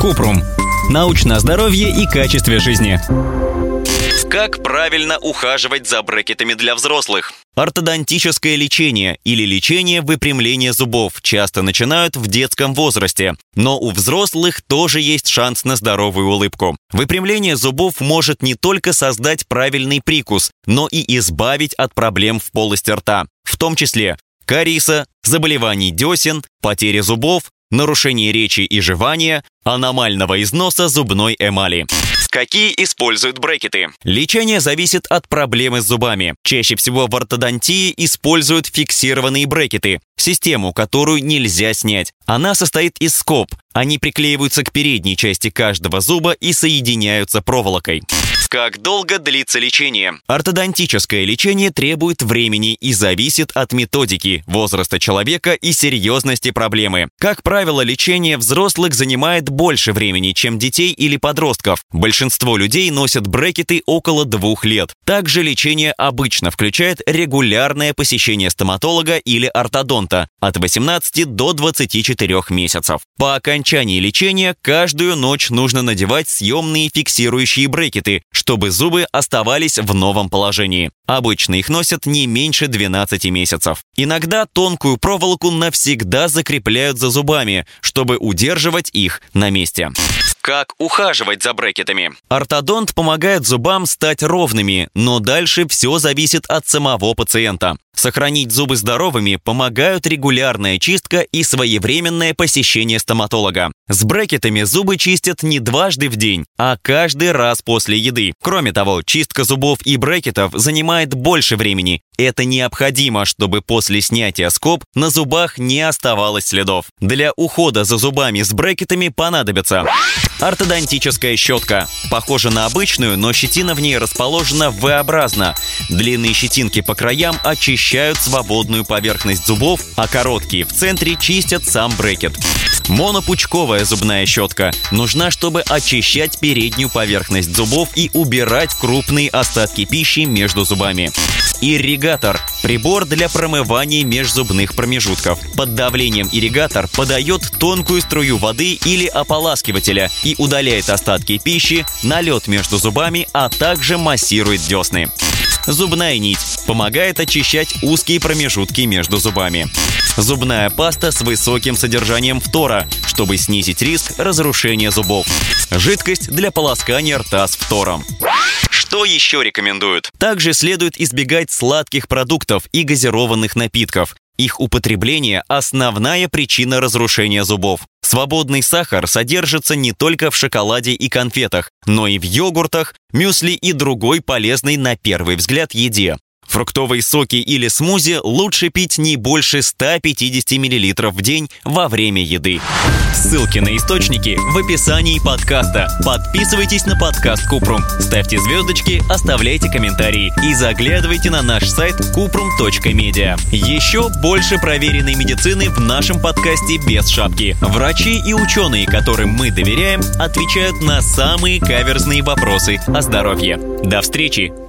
Купрум. Научное здоровье и качестве жизни. Как правильно ухаживать за брекетами для взрослых? Ортодонтическое лечение или лечение выпрямления зубов часто начинают в детском возрасте, но у взрослых тоже есть шанс на здоровую улыбку. Выпрямление зубов может не только создать правильный прикус, но и избавить от проблем в полости рта, в том числе кариеса, заболеваний десен, потери зубов, нарушение речи и жевания, аномального износа зубной эмали. Какие используют брекеты? Лечение зависит от проблемы с зубами. Чаще всего в ортодонтии используют фиксированные брекеты, систему, которую нельзя снять. Она состоит из скоб. Они приклеиваются к передней части каждого зуба и соединяются проволокой. Как долго длится лечение? Ортодонтическое лечение требует времени и зависит от методики, возраста человека и серьезности проблемы. Как правило, лечение взрослых занимает больше времени, чем детей или подростков. Большинство людей носят брекеты около двух лет. Также лечение обычно включает регулярное посещение стоматолога или ортодонта от 18 до 24 месяцев. По окончании лечения каждую ночь нужно надевать съемные фиксирующие брекеты, чтобы зубы оставались в новом положении. Обычно их носят не меньше 12 месяцев. Иногда тонкую проволоку навсегда закрепляют за зубами, чтобы удерживать их на месте. Как ухаживать за брекетами? Ортодонт помогает зубам стать ровными, но дальше все зависит от самого пациента. Сохранить зубы здоровыми помогают регулярная чистка и своевременное посещение стоматолога. С брекетами зубы чистят не дважды в день, а каждый раз после еды. Кроме того, чистка зубов и брекетов занимает больше времени. Это необходимо, чтобы после снятия скоб на зубах не оставалось следов. Для ухода за зубами с брекетами понадобится ортодонтическая щетка. Похожа на обычную, но щетина в ней расположена V-образно. Длинные щетинки по краям очищают свободную поверхность зубов, а короткие в центре чистят сам брекет. Монопучковая зубная щетка нужна, чтобы очищать переднюю поверхность зубов и убирать крупные остатки пищи между зубами. Ирригатор – прибор для промывания межзубных промежутков. Под давлением ирригатор подает тонкую струю воды или ополаскивателя и удаляет остатки пищи, налет между зубами, а также массирует десны. Зубная нить помогает очищать узкие промежутки между зубами. Зубная паста с высоким содержанием фтора, чтобы снизить риск разрушения зубов. Жидкость для полоскания рта с фтором. Что еще рекомендуют? Также следует избегать сладких продуктов и газированных напитков. Их употребление – основная причина разрушения зубов. Свободный сахар содержится не только в шоколаде и конфетах, но и в йогуртах, мюсли и другой полезной на первый взгляд еде. Фруктовые соки или смузи лучше пить не больше 150 мл в день во время еды. Ссылки на источники в описании подкаста. Подписывайтесь на подкаст Купрум, ставьте звездочки, оставляйте комментарии и заглядывайте на наш сайт kuprum.media. Еще больше проверенной медицины в нашем подкасте без шапки. Врачи и ученые, которым мы доверяем, отвечают на самые каверзные вопросы о здоровье. До встречи!